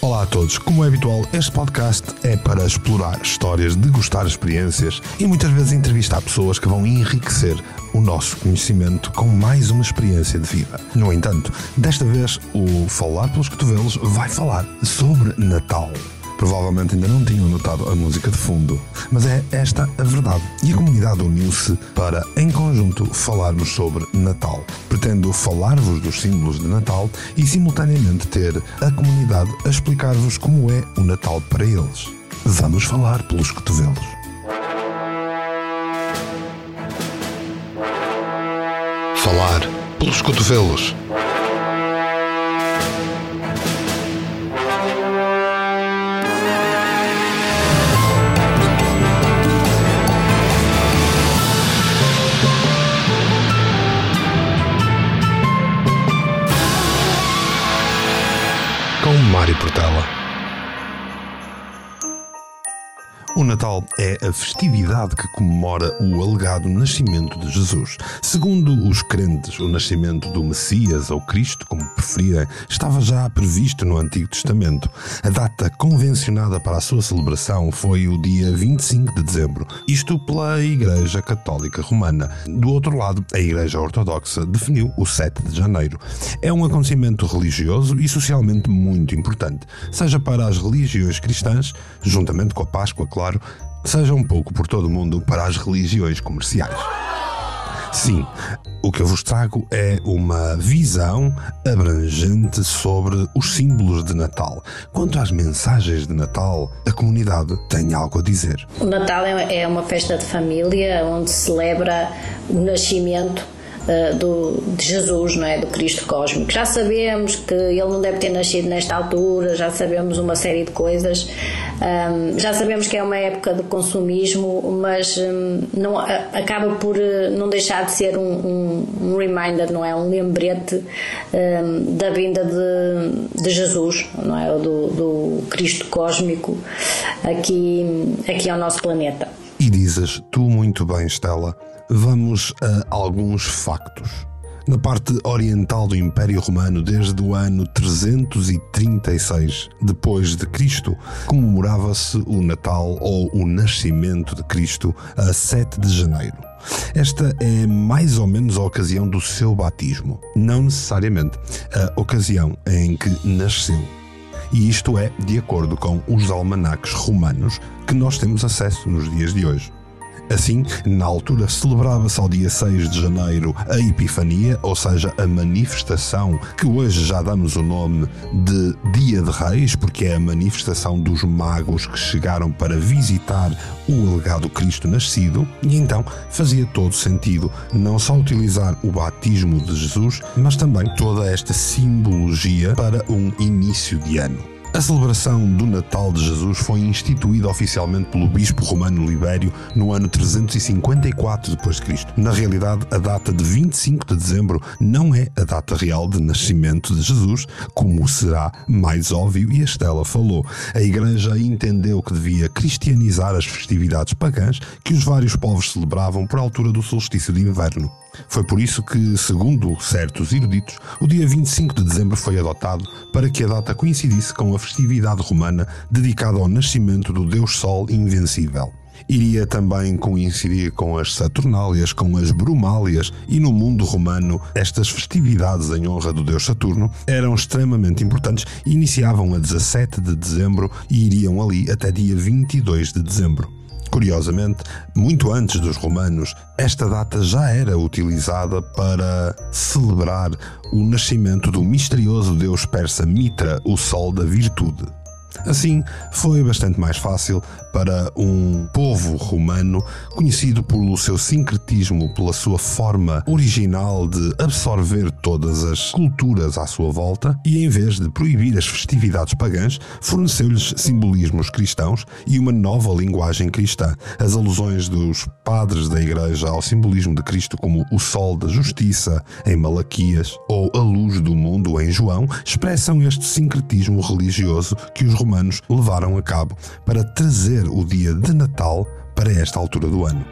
Olá a todos, como é habitual, este podcast é para explorar histórias, degustar experiências e muitas vezes entrevistar pessoas que vão enriquecer o nosso conhecimento com mais uma experiência de vida. No entanto, desta vez o Falar pelos Cotovelos vai falar sobre Natal. Provavelmente ainda não tinham notado a música de fundo, mas é esta a verdade. E a comunidade uniu-se para, em conjunto, falarmos sobre Natal. Pretendo falar-vos dos símbolos de Natal e, simultaneamente, ter a comunidade a explicar-vos como é o Natal para eles. Vamos falar pelos cotovelos. Falar pelos cotovelos. Com O Natal é a festividade que comemora o alegado nascimento de Jesus. Segundo os crentes, o nascimento do Messias ou Cristo, como preferirem, estava já previsto no Antigo Testamento. A data convencionada para a sua celebração foi o dia 25 de dezembro, isto pela Igreja Católica Romana. Do outro lado, a Igreja Ortodoxa definiu o 7 de janeiro. É um acontecimento religioso e socialmente muito importante, seja para as religiões cristãs, juntamente com a Páscoa, claro claro, seja um pouco por todo o mundo para as religiões comerciais. Sim, o que eu vos trago é uma visão abrangente sobre os símbolos de Natal. Quanto às mensagens de Natal, a comunidade tem algo a dizer. O Natal é, é uma festa de família onde se celebra o nascimento uh, do, de Jesus, não é? do Cristo cósmico. Já sabemos que ele não deve ter nascido nesta altura, já sabemos uma série de coisas, um, já sabemos que é uma época de consumismo, mas um, não, acaba por eh, não deixar de ser um, um, um reminder, não é? Um lembrete da vinda de, de, Jesus, não é? Do, do Cristo cósmico aqui, aqui ao nosso planeta. E dizes tu muito bem, Estela vamos a alguns factos. Na parte oriental do Império Romano, desde o ano 336 depois de Cristo, comemorava-se o Natal ou o nascimento de Cristo a 7 de janeiro. Esta é mais ou menos a ocasião do seu batismo, não necessariamente a ocasião em que nasceu. E isto é de acordo com os almanaques romanos que nós temos acesso nos dias de hoje. Assim, na altura celebrava-se ao dia 6 de janeiro a Epifania, ou seja, a manifestação que hoje já damos o nome de Dia de Reis, porque é a manifestação dos magos que chegaram para visitar o alegado Cristo nascido, e então fazia todo sentido não só utilizar o batismo de Jesus, mas também toda esta simbologia para um início de ano. A celebração do Natal de Jesus foi instituída oficialmente pelo bispo romano Libério no ano 354 d.C. Na realidade, a data de 25 de dezembro não é a data real de nascimento de Jesus, como será mais óbvio e a Estela falou. A Igreja entendeu que devia cristianizar as festividades pagãs que os vários povos celebravam por altura do solstício de inverno. Foi por isso que, segundo certos eruditos, o dia 25 de dezembro foi adotado para que a data coincidisse com a festividade romana dedicada ao nascimento do Deus Sol invencível. Iria também coincidir com as Saturnálias, com as Brumálias, e no mundo romano, estas festividades em honra do deus Saturno eram extremamente importantes e iniciavam a 17 de dezembro e iriam ali até dia 22 de dezembro. Curiosamente, muito antes dos romanos, esta data já era utilizada para celebrar o nascimento do misterioso deus persa Mitra, o sol da virtude. Assim, foi bastante mais fácil para um povo romano conhecido pelo seu sincretismo, pela sua forma original de absorver todas as culturas à sua volta e, em vez de proibir as festividades pagãs, forneceu-lhes simbolismos cristãos e uma nova linguagem cristã. As alusões dos padres da Igreja ao simbolismo de Cristo, como o sol da justiça em Malaquias ou a luz do mundo em João, expressam este sincretismo religioso que os romanos levaram a cabo para trazer o dia de Natal para esta altura do ano.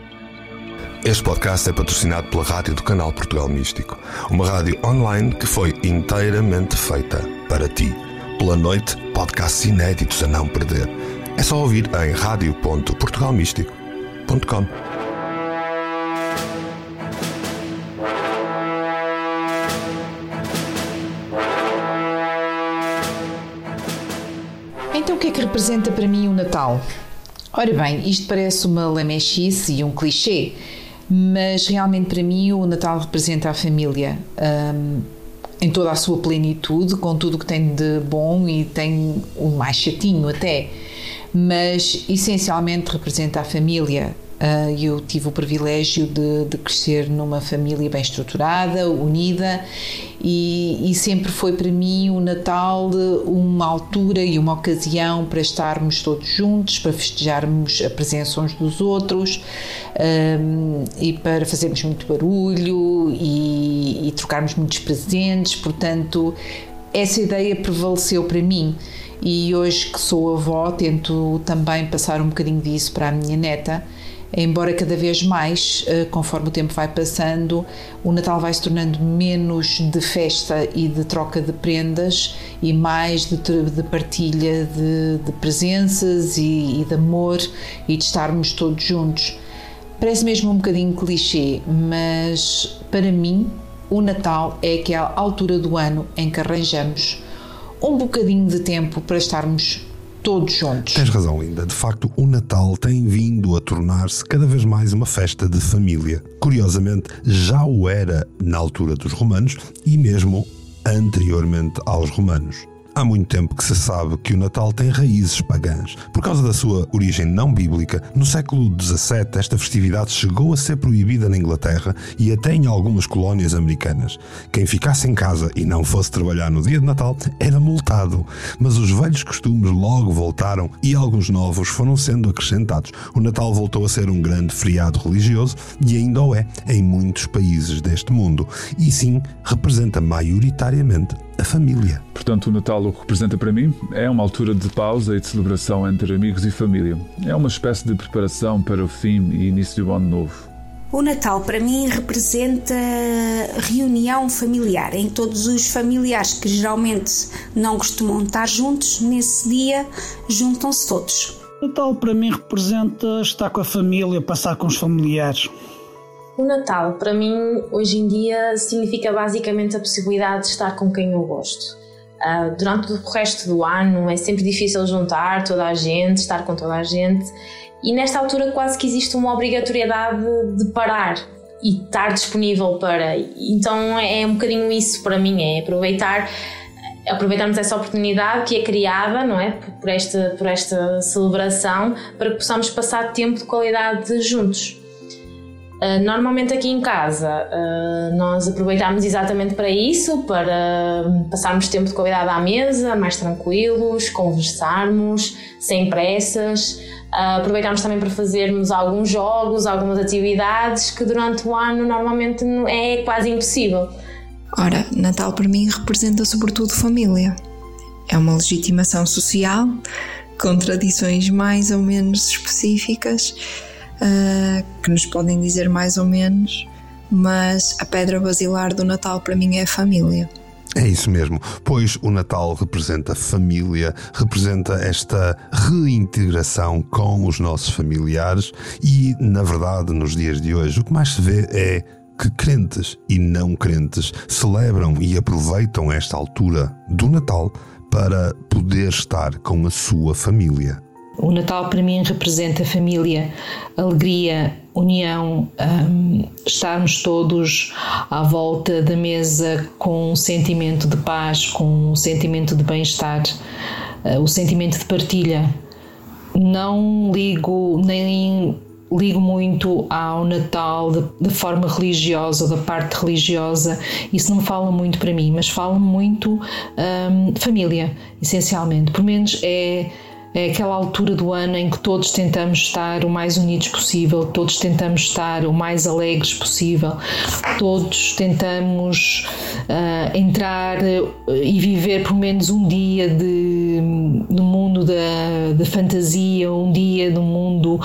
Este podcast é patrocinado pela rádio do canal Portugal Místico, uma rádio online que foi inteiramente feita para ti. pela noite, podcasts inéditos a não perder. É só ouvir em radio.portugalmístico.com. Então o que é que representa para mim o Natal? Ora bem, isto parece uma lamechice e um clichê, mas realmente para mim o Natal representa a família um, em toda a sua plenitude, com tudo o que tem de bom e tem o mais chatinho até, mas essencialmente representa a família, eu tive o privilégio de, de, crescer numa família bem estruturada, unida, e, e, sempre foi para mim o Natal uma altura e uma ocasião para estarmos todos juntos, para festejarmos a presença uns dos outros um, e para fazermos muito barulho e, e trocarmos muitos presentes. Portanto, essa ideia prevaleceu para mim. E hoje que sou avó, tento também passar um bocadinho disso para a minha neta embora cada vez mais, eh, conforme o tempo vai passando, o Natal vai se tornando menos de festa e de troca de prendas e mais de, de partilha de, de presenças e, e, de amor e de estarmos todos juntos. Parece mesmo um bocadinho clichê, mas para mim o Natal é aquela altura do ano em que arranjamos um bocadinho de tempo para estarmos todos juntos. Tens razão, Linda. De facto, o Natal tem vindo a tornar-se cada vez mais uma festa de família. Curiosamente, já o era na altura dos romanos e mesmo anteriormente aos romanos. Há muito tempo que se sabe que o Natal tem raízes pagãs. Por causa da sua origem não bíblica, no século XVII esta festividade chegou a ser proibida na Inglaterra e até em algumas colónias americanas. Quem ficasse em casa e não fosse trabalhar no dia de Natal era multado. Mas os velhos costumes logo voltaram e alguns novos foram sendo acrescentados. O Natal voltou a ser um grande feriado religioso e ainda o é em muitos países deste mundo. E sim, representa maioritariamente a família. Portanto, o Natal o que representa para mim é uma altura de pausa e de celebração entre amigos e família. É uma espécie de preparação para o fim e início do ano novo. O Natal para mim representa reunião familiar, em todos os familiares que geralmente não costumam estar juntos, nesse dia juntam-se todos. Natal para mim representa estar com a família, passar com os familiares. O Natal, para mim, hoje em dia, significa basicamente a possibilidade de estar com quem eu gosto. Uh, durante o resto do ano é sempre difícil juntar toda a gente, estar com toda a gente, e nesta altura quase que existe uma obrigatoriedade de parar e estar disponível para. Então é um bocadinho isso para mim, é aproveitar aproveitarmos essa oportunidade que é criada, não é, por esta por esta celebração, para que possamos passar tempo de qualidade juntos. Uh, normalmente aqui em casa uh, nós aproveitamos exatamente para isso, para passarmos tempo de qualidade à mesa, mais tranquilos, conversarmos, sem pressas. Uh, aproveitamos também para fazermos alguns jogos, algumas atividades que durante o ano normalmente é quase impossível. Ora, Natal para mim representa sobretudo família. É uma legitimação social, com tradições mais ou menos específicas uh, que nos podem dizer mais ou menos, mas a pedra basilar do Natal para mim é a família. É isso mesmo, pois o Natal representa família, representa esta reintegração com os nossos familiares e, na verdade, nos dias de hoje, o que mais se vê é que crentes e não crentes celebram e aproveitam esta altura do Natal para poder estar com a sua família. O Natal para mim representa família, alegria, união, um, estarmos todos à volta da mesa com um sentimento de paz, com um sentimento de bem-estar, uh, o sentimento de partilha. Não ligo nem ligo muito ao Natal de, forma religiosa, da parte religiosa, isso não fala muito para mim, mas fala muito um, família, essencialmente. Por menos é é aquela altura do ano em que todos tentamos estar o mais unidos possível, todos tentamos estar o mais alegres possível, todos tentamos uh, entrar uh, e viver por menos um dia de, no mundo da, da fantasia, um dia do mundo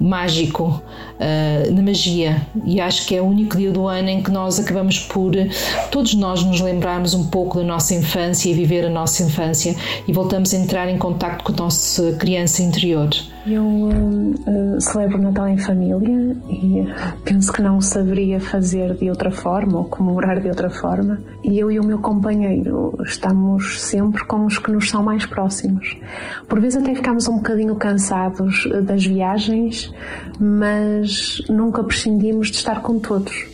mágico. Uh, na magia. E acho que é o único dia do ano em que nós acabamos por, todos nós, nos lembrarmos um pouco da nossa infância e viver a nossa infância e voltamos a entrar em contato com a nossa criança interior. Eu uh, celebro o Natal em família e penso que não saberia fazer de outra forma ou comemorar de outra forma. E eu e o meu companheiro estamos sempre com os que nos são mais próximos. Por vezes até ficamos um bocadinho cansados das viagens, mas nunca prescindimos de estar com todos.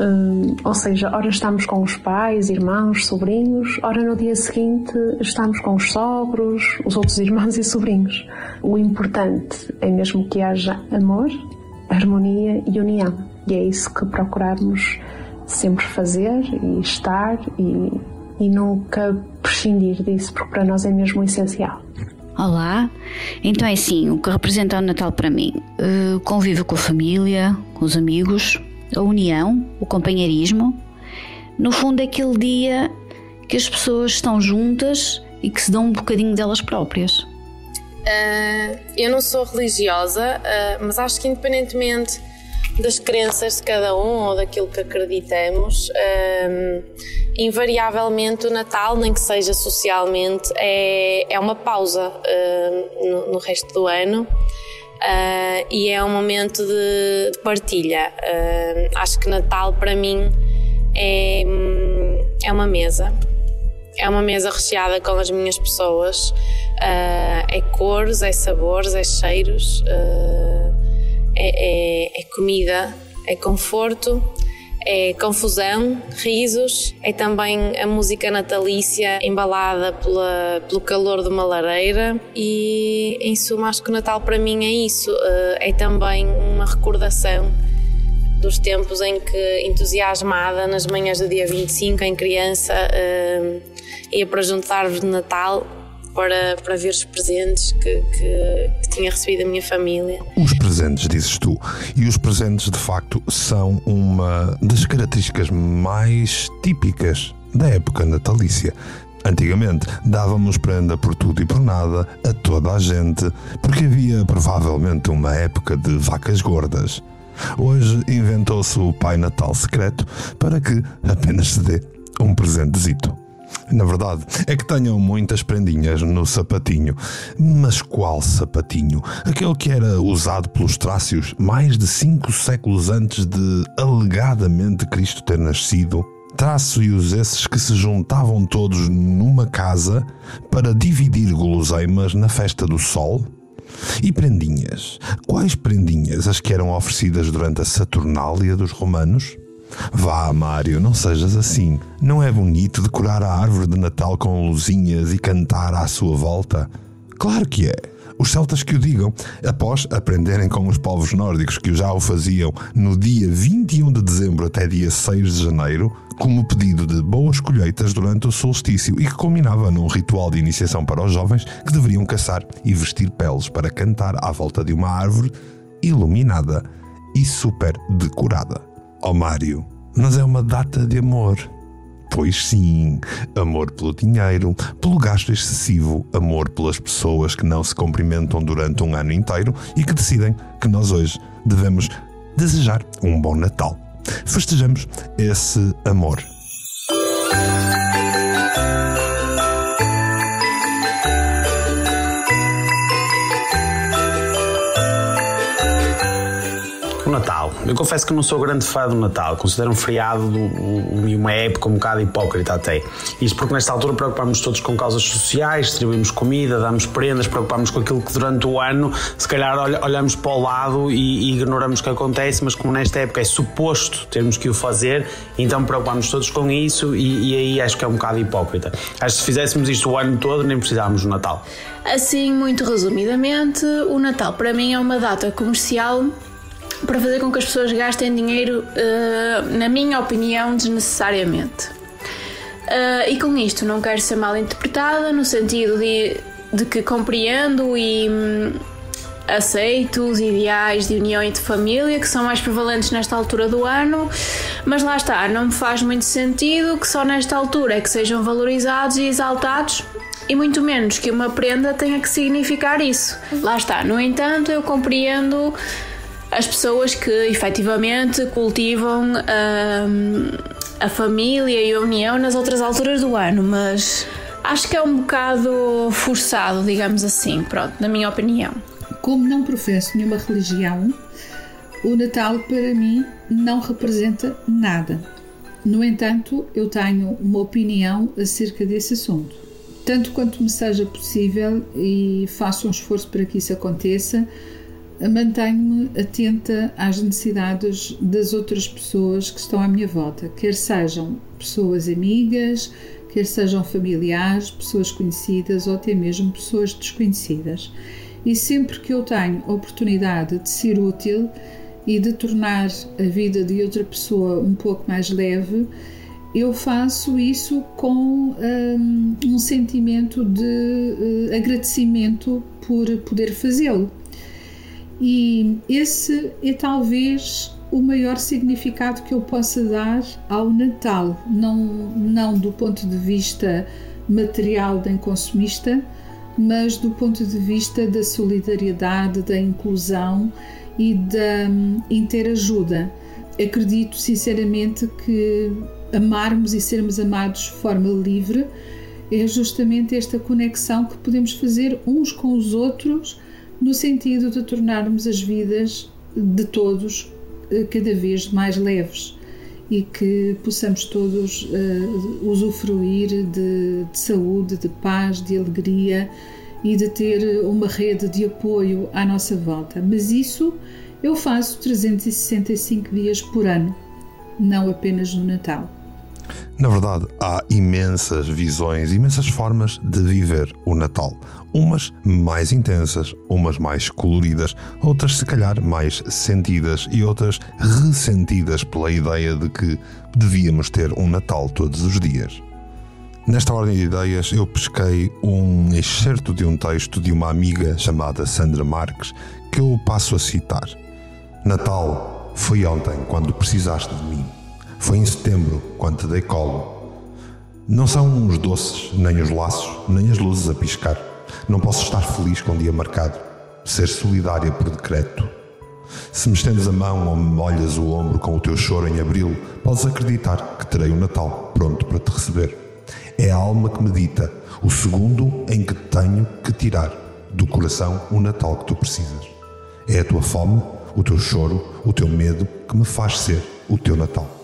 Uh, ou seja, ora estamos com os pais, irmãos, sobrinhos, ora no dia seguinte estamos com os sogros, os outros irmãos e sobrinhos. O importante é mesmo que haja amor, harmonia e união. E é isso que procuramos sempre fazer e estar e, e nunca prescindir disso, porque para nós é mesmo essencial. Olá, então é assim, o que representa o Natal para mim? Uh, convivo com a família, com os amigos, a união, o companheirismo. No fundo, é aquele dia que as pessoas estão juntas e que se dão um bocadinho delas próprias. Uh, eu não sou religiosa, uh, mas acho que independentemente das crenças de cada um ou daquilo que acreditamos, uh, invariavelmente o Natal, nem que seja socialmente, é, é uma pausa no, no resto do ano uh, e é um momento de, de partilha. Uh, acho que Natal para mim é, é uma mesa. É uma mesa recheada com as minhas pessoas. Uh, é cores, é sabores, é cheiros, é, é, é comida, é conforto é confusão, risos, é também a música natalícia embalada pela, pelo calor de uma lareira e, em suma, acho que o Natal para mim é isso, eh, é também uma recordação dos tempos em que, entusiasmada, nas manhãs do dia 25, em criança, eh, ia para juntar árvore de Natal para, para ver os presentes que, que, que, tinha recebido a minha família. Os presentes, dizes tu, e os presentes de facto são uma das características mais típicas da época natalícia. Antigamente dávamos prenda por tudo e por nada a toda a gente, porque havia provavelmente uma época de vacas gordas. Hoje inventou-se o Pai Natal secreto para que apenas se dê um presentezito. Na verdade, é que tenham muitas prendinhas no sapatinho. Mas qual sapatinho? Aquele que era usado pelos trácios mais de cinco séculos antes de alegadamente Cristo ter nascido? Traços esses que se juntavam todos numa casa para dividir guloseimas na festa do sol? E prendinhas? Quais prendinhas as que eram oferecidas durante a Saturnália dos romanos? Vá, Mário, não sejas assim. Não é bonito decorar a árvore de Natal com luzinhas e cantar à sua volta? Claro que é. Os celtas que o digam, após aprenderem com os povos nórdicos que já o faziam no dia 21 de dezembro até dia 6 de janeiro, como pedido de boas colheitas durante o solstício e que culminava num ritual de iniciação para os jovens que deveriam caçar e vestir peles para cantar à volta de uma árvore iluminada e super decorada. Ó oh, Mário, mas é uma data de amor. Pois sim, amor pelo dinheiro, pelo gasto excessivo, amor pelas pessoas que não se cumprimentam durante um ano inteiro e que decidem que nós hoje devemos desejar um bom Natal. Festejamos esse amor. Eu confesso que não sou grande fã do Natal. Considero um feriado e uma época um bocado hipócrita até. Isto porque nesta altura preocupamos todos com causas sociais, distribuímos comida, damos prendas, preocupamos com aquilo que durante o ano se calhar olhamos para o lado e, ignoramos o que acontece, mas como nesta época é suposto termos que o fazer, então preocupamos todos com isso e, e aí acho que é um bocado hipócrita. Acho que se fizéssemos isto o ano todo nem precisávamos do Natal. Assim, muito resumidamente, o Natal para mim é uma data comercial para fazer com que as pessoas gastem dinheiro, uh, na minha opinião, desnecessariamente. Uh, e com isto não quero ser mal interpretada, no sentido de, de que compreendo e hum, aceito os ideais de união e de família que são mais prevalentes nesta altura do ano, mas lá está, não me faz muito sentido que só nesta altura é que sejam valorizados e exaltados e muito menos que uma prenda tenha que significar isso. Lá está, no entanto, eu compreendo as pessoas que efetivamente cultivam hum, a família e a união nas outras alturas do ano, mas acho que é um bocado forçado, digamos assim, pronto, na minha opinião. Como não professo nenhuma religião, o Natal para mim não representa nada. No entanto, eu tenho uma opinião acerca desse assunto. Tanto quanto me seja possível e faço um esforço para que isso aconteça, mantenho-me atenta às necessidades das outras pessoas que estão à minha volta, quer sejam pessoas amigas, quer sejam familiares, pessoas conhecidas ou até mesmo pessoas desconhecidas. E sempre que eu tenho oportunidade de ser útil e de tornar a vida de outra pessoa um pouco mais leve, eu faço isso com um, um sentimento de uh, agradecimento por poder fazê-lo. E esse é talvez o maior significado que eu possa dar ao Natal, não, não do ponto de vista material nem consumista, mas do ponto de vista da solidariedade, da inclusão e da um, interajuda. Acredito sinceramente que amarmos e sermos amados de forma livre é justamente esta conexão que podemos fazer uns com os outros no sentido de tornarmos as vidas de todos eh, cada vez mais leves e que possamos todos uh, usufruir de, de, saúde, de paz, de alegria e de ter uma rede de apoio à nossa volta. Mas isso eu faço 365 dias por ano, não apenas no Natal. Na verdade, há imensas visões, imensas formas de viver o Natal. Umas mais intensas, umas mais coloridas, outras se calhar mais sentidas e outras ressentidas pela ideia de que devíamos ter um Natal todos os dias. Nesta ordem de ideias, eu pesquei um excerto de um texto de uma amiga chamada Sandra Marques que eu passo a citar. Natal foi ontem quando precisaste de mim. Foi em setembro, quando te dei colo. Não são os doces, nem os laços, nem as luzes a piscar. Não posso estar feliz com o dia marcado, ser solidária por decreto. Se me estendes a mão ou me molhas o ombro com o teu choro em abril, podes acreditar que terei o Natal pronto para te receber. É a alma que medita, o segundo em que tenho que tirar do coração o Natal que tu precisas. É a tua fome, o teu choro, o teu medo que me faz ser o teu Natal.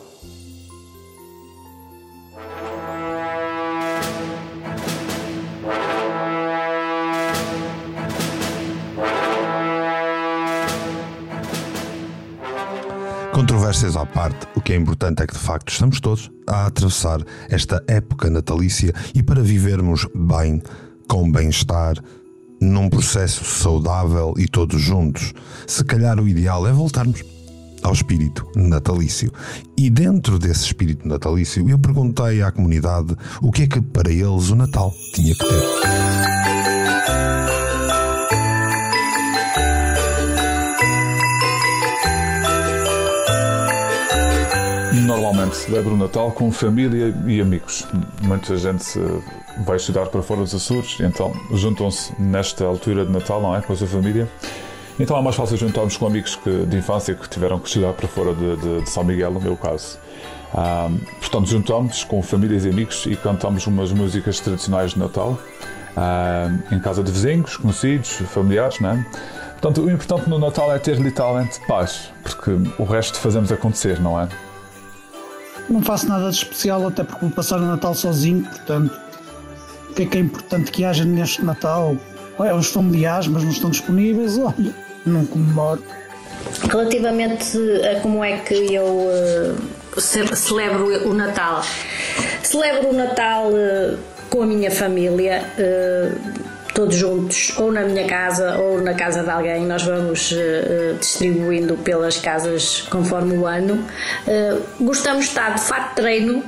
Controvérsias à parte, o que é importante é que de facto estamos todos a atravessar esta época natalícia e para vivermos bem, com bem-estar, num processo saudável e todos juntos, se calhar o ideal é voltarmos ao espírito natalício. E dentro desse espírito natalício, eu perguntei à comunidade o que é que para eles o Natal tinha que ter. Normalmente celebro o Natal com família e amigos. Muita gente vai estudar para fora dos Açores, então juntam-se nesta altura de Natal, não é? Com a sua família. Então é mais fácil juntarmos com amigos que, de infância que tiveram que estudar para fora de, de, de São Miguel, no meu caso. Portanto, juntamos com famílias e amigos e cantamos umas músicas tradicionais de Natal em casa de vizinhos, conhecidos, familiares, não é? Portanto, o importante no Natal é ter literalmente paz, porque o resto fazemos acontecer, não é? Não faço nada de especial, até porque vou passar o Natal sozinho, portanto, o que é que é importante que haja neste Natal? É, os familiares, mas não estão disponíveis, olha, não comemoro. Relativamente a como é que eu uh, celebro o Natal, celebro o Natal uh, com a minha família. Uh, todos juntos, ou na minha casa ou na casa de alguém. Nós vamos uh, distribuindo pelas casas conforme o ano. Uh, gostamos de estar de fato treino.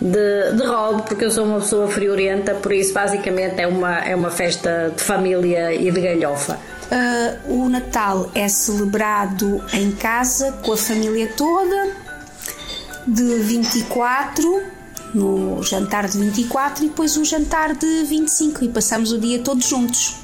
De, de robe, porque eu sou uma pessoa friorenta, por isso basicamente é uma, é uma festa de família e de galhofa. Uh, o Natal é celebrado em casa com a família toda, de 24 no jantar de 24 e depois o jantar de 25 e passamos o dia todos juntos.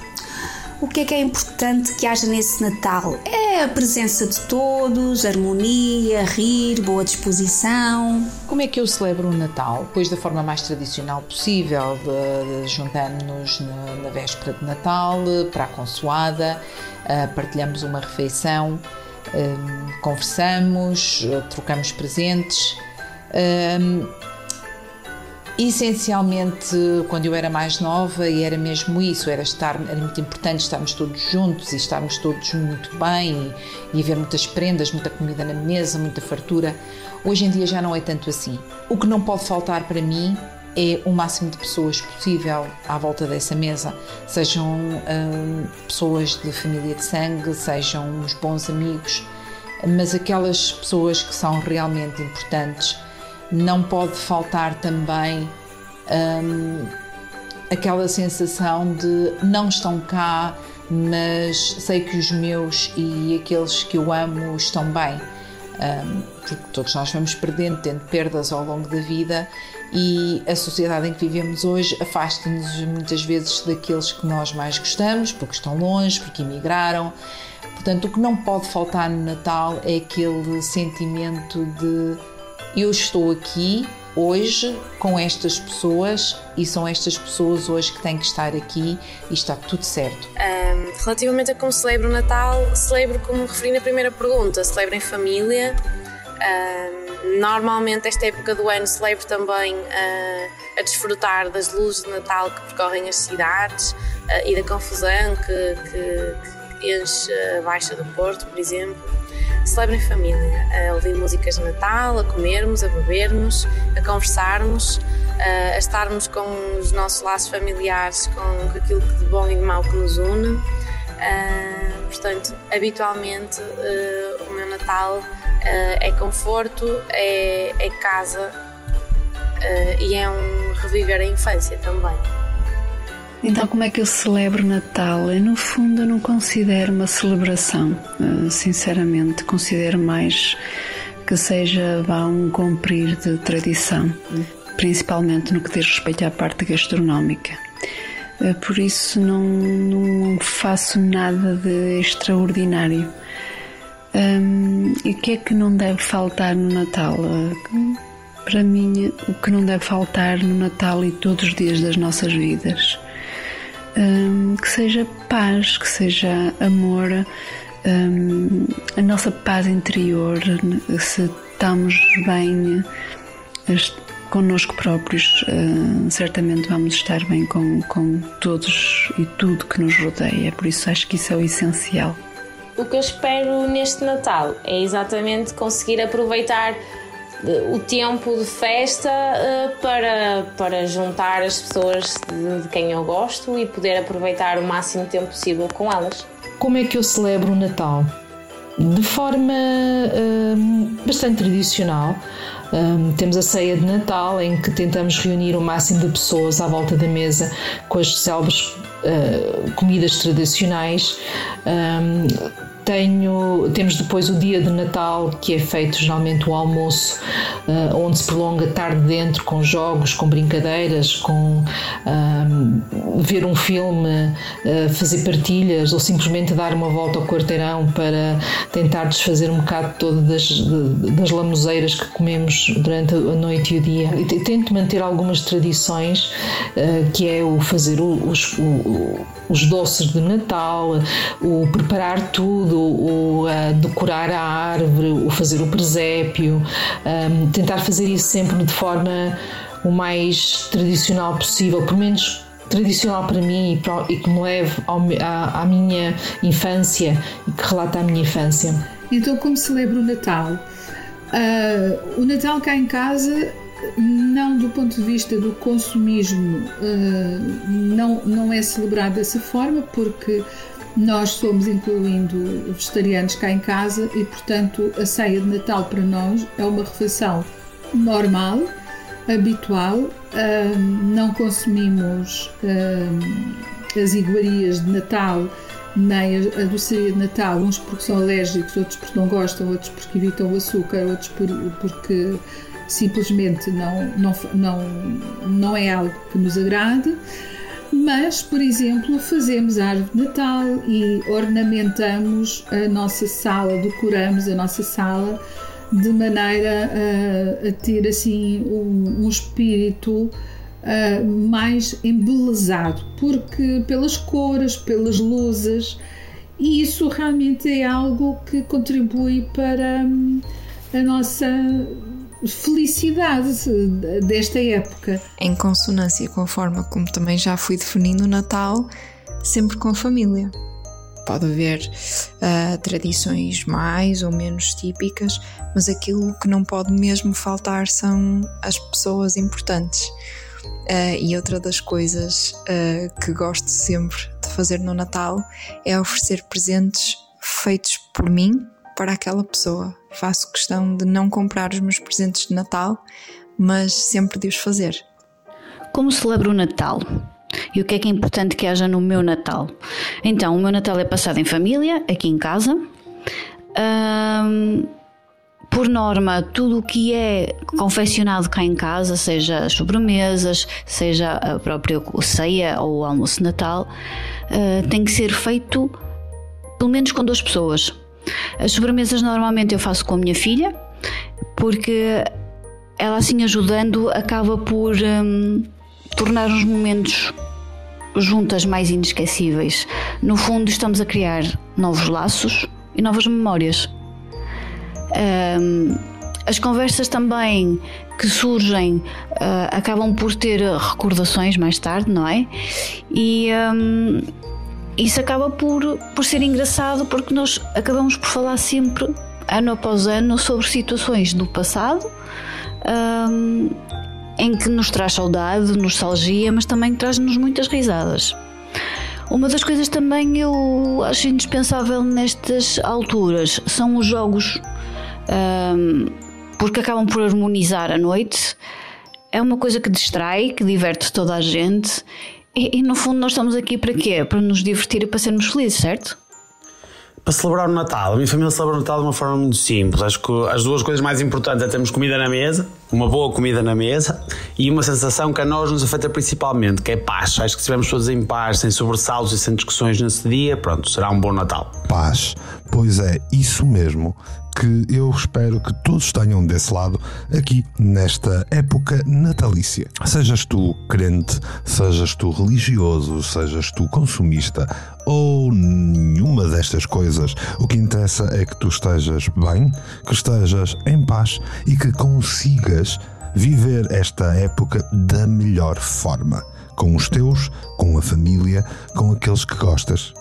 O que é que é importante que haja nesse Natal? É a presença de todos, harmonia, rir, boa disposição. Como é que eu celebro o Natal? Pois da forma mais tradicional possível, juntando-nos na, na, véspera de Natal, para a consoada, uh, partilhamos uma refeição, uh, conversamos, trocamos presentes. Essencialmente quando eu era mais nova e era mesmo isso era estar era muito importante estarmos todos juntos e estarmos todos muito bem e, e haver muitas prendas muita comida na mesa muita fartura hoje em dia já não é tanto assim. O que não pode faltar para mim é o máximo de pessoas possível à volta dessa mesa, sejam hum, pessoas de família de sangue, sejam uns bons amigos, mas aquelas pessoas que são realmente importantes não pode faltar também hum, aquela sensação de não estão cá, mas sei que os meus e aqueles que eu amo estão bem. Um, porque todos nós vamos perdendo, tendo perdas ao longo da vida e a sociedade em que vivemos hoje afasta-nos muitas vezes daqueles que nós mais gostamos, porque estão longe, porque emigraram. Portanto, o que não pode faltar no Natal é aquele sentimento de eu estou aqui hoje com estas pessoas e são estas pessoas hoje que têm que estar aqui e está tudo certo. Um, relativamente a como celebro o Natal, celebro como referi na primeira pergunta, celebro em família. Um, normalmente esta época do ano celebro também uh, a desfrutar das luzes de Natal que percorrem as cidades uh, e da confusão que, que, que enche a Baixa do Porto, por exemplo celebra em família, a ouvir músicas de Natal, a comermos, a bebermos, a conversarmos, a estarmos com os nossos laços familiares, com aquilo de bom e de mau que nos une. portanto, habitualmente o meu Natal é conforto, é, é casa e é um reviver a infância também. Então, como é que eu celebro Natal? Eu, no fundo, não considero uma celebração, eh, sinceramente. Considero mais que seja vá, um cumprir de tradição, principalmente no que diz respeito à parte gastronómica. Eh, por isso, não, não faço nada de extraordinário. Um, e o que é que não deve faltar no Natal? Eh, para mim, o que não deve faltar no Natal e todos os dias das nossas vidas um, que seja paz, que seja amor, um, a nossa paz interior, se estamos bem connosco próprios, uh, certamente vamos estar bem com, com todos e tudo que nos rodeia, por isso acho que isso é o essencial. O que eu espero neste Natal é exatamente conseguir aproveitar o tempo de festa uh, para, para juntar as pessoas de, de, quem eu gosto e poder aproveitar o máximo tempo possível com elas. Como é que eu celebro o Natal? De forma uh, bastante tradicional. Um, temos a ceia de Natal em que tentamos reunir o máximo de pessoas à volta da mesa com as célebres uh, comidas tradicionais. Um, tenho, temos depois o dia de Natal, que é feito geralmente o almoço, uh, onde se prolonga tarde dentro com jogos, com brincadeiras, com uh, ver um filme, uh, fazer partilhas ou simplesmente dar uma volta ao quarteirão para tentar desfazer um bocado todas das, das lamuzeiras que comemos durante a noite e o dia. E tento manter algumas tradições, que é o fazer os, os doces de Natal, o preparar tudo o, o decorar a árvore, o fazer o presépio, um, tentar fazer isso sempre de forma o mais tradicional possível, pelo menos tradicional para mim e, para, e que me leve ao, à, à, minha infância e que relata a minha infância. Então, como celebro o Natal? Uh, o Natal cá em casa, não do ponto de vista do consumismo, uh, não, não é celebrado dessa forma, porque nós somos incluindo vegetarianos cá em casa e, portanto, a ceia de Natal para nós é uma refeição normal, habitual. não consumimos as iguarias de Natal nem a, doçaria de Natal, uns porque são alérgicos, outros porque não gostam, outros porque evitam o açúcar, outros por, porque simplesmente não, não, não, não é algo que nos agrade Mas, por exemplo, fazemos árvore de Natal e ornamentamos a nossa sala, decoramos a nossa sala de maneira a, a ter assim um, um espírito uh, mais embelezado, porque pelas cores, pelas luzes, e isso realmente é algo que contribui para um, a nossa felicidade desta época. Em consonância com a forma como também já fui definindo o Natal, sempre com a família. Pode haver uh, tradições mais ou menos típicas, mas aquilo que não pode mesmo faltar são as pessoas importantes. Uh, e outra das coisas uh, que gosto sempre de fazer no Natal é oferecer presentes feitos por mim para aquela pessoa. Faço questão de não comprar os meus presentes de Natal, mas sempre de os fazer. Como celebro o Natal? E o que é que é importante que haja no meu Natal? Então, o meu Natal é passado em família, aqui em casa. Um, por norma, tudo o que é confeccionado cá em casa, seja as sobremesas, seja a própria ceia ou o almoço de Natal, uh, tem que ser feito pelo menos com duas pessoas. As sobremesas normalmente eu faço com a minha filha, porque ela assim ajudando acaba por um, tornar os momentos juntas mais inesquecíveis. No fundo, estamos a criar novos laços e novas memórias. Um, as conversas também que surgem uh, acabam por ter recordações mais tarde, não é? E um, isso acaba por, por ser engraçado porque nós acabamos por falar sempre, ano após ano, sobre situações do passado um, em que nos traz saudade, nostalgia, mas também traz-nos muitas risadas. Uma das coisas também eu acho indispensável nestas alturas são os jogos, um, porque acabam por harmonizar a noite. É uma coisa que distrai, que diverte toda a gente e, e, no fundo nós estamos aqui para quê? Para nos divertir e para sermos felizes, certo? Para celebrar o Natal. A minha família celebra o Natal de uma forma muito simples. Acho que as duas coisas mais importantes é termos comida na mesa, uma boa comida na mesa e uma sensação que a nós nos afeta principalmente, que é paz. Acho que se estivermos todos em paz, sem sobressaltos e sem discussões nesse dia, pronto, será um bom Natal. Paz. Pois é, isso mesmo que eu espero que todos tenham desse lado aqui nesta época natalícia. Sejas tu crente, sejas tu religioso, sejas tu consumista ou nenhuma destas coisas, o que interessa é que tu estejas bem, que estejas em paz e que consigas viver esta época da melhor forma. Com os teus, com a família, com aqueles que gostas.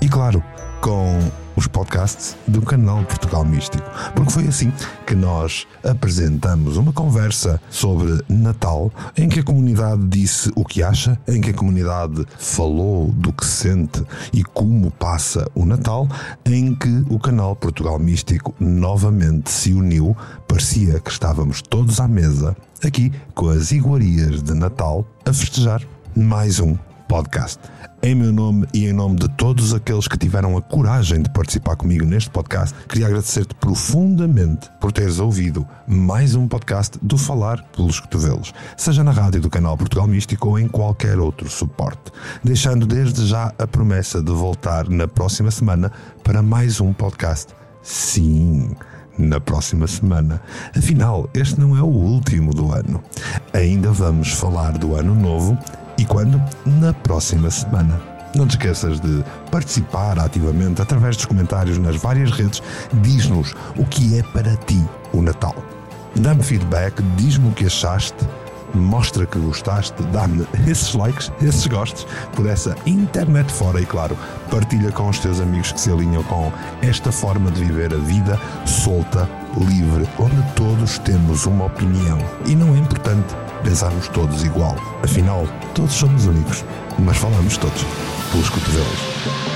E claro, com os podcasts do canal Portugal Místico, porque foi assim que nós apresentamos uma conversa sobre Natal em que a comunidade disse o que acha, em que a comunidade falou do que sente e como passa o Natal, em que o canal Portugal Místico novamente se uniu, parecia que estávamos todos à mesa, aqui com as iguarias de Natal, a festejar mais um podcast. Em meu nome e em nome de todos aqueles que tiveram a coragem de participar comigo neste podcast, queria agradecer-te profundamente por teres ouvido mais um podcast do Falar pelos Cotovelos, seja na rádio do canal Portugal Místico ou em qualquer outro suporte, deixando desde já a promessa de voltar na próxima semana para mais um podcast. Sim na próxima semana. Afinal, este não é o último do ano. Ainda vamos falar do ano novo e quando? Na próxima semana. Não te esqueças de participar ativamente através dos comentários nas várias redes. Diz-nos o que é para ti o Natal. Dá-me feedback, diz-me o que achaste, mostra que gostaste, dá-me esses likes, esses gostos por essa internet fora e, claro, partilha com os teus amigos que se alinham com esta forma de viver a vida solta, livre, onde todos temos uma opinião. E não é importante pensarmos todos igual. Afinal, todos somos únicos, mas falamos todos pelos cotovelos.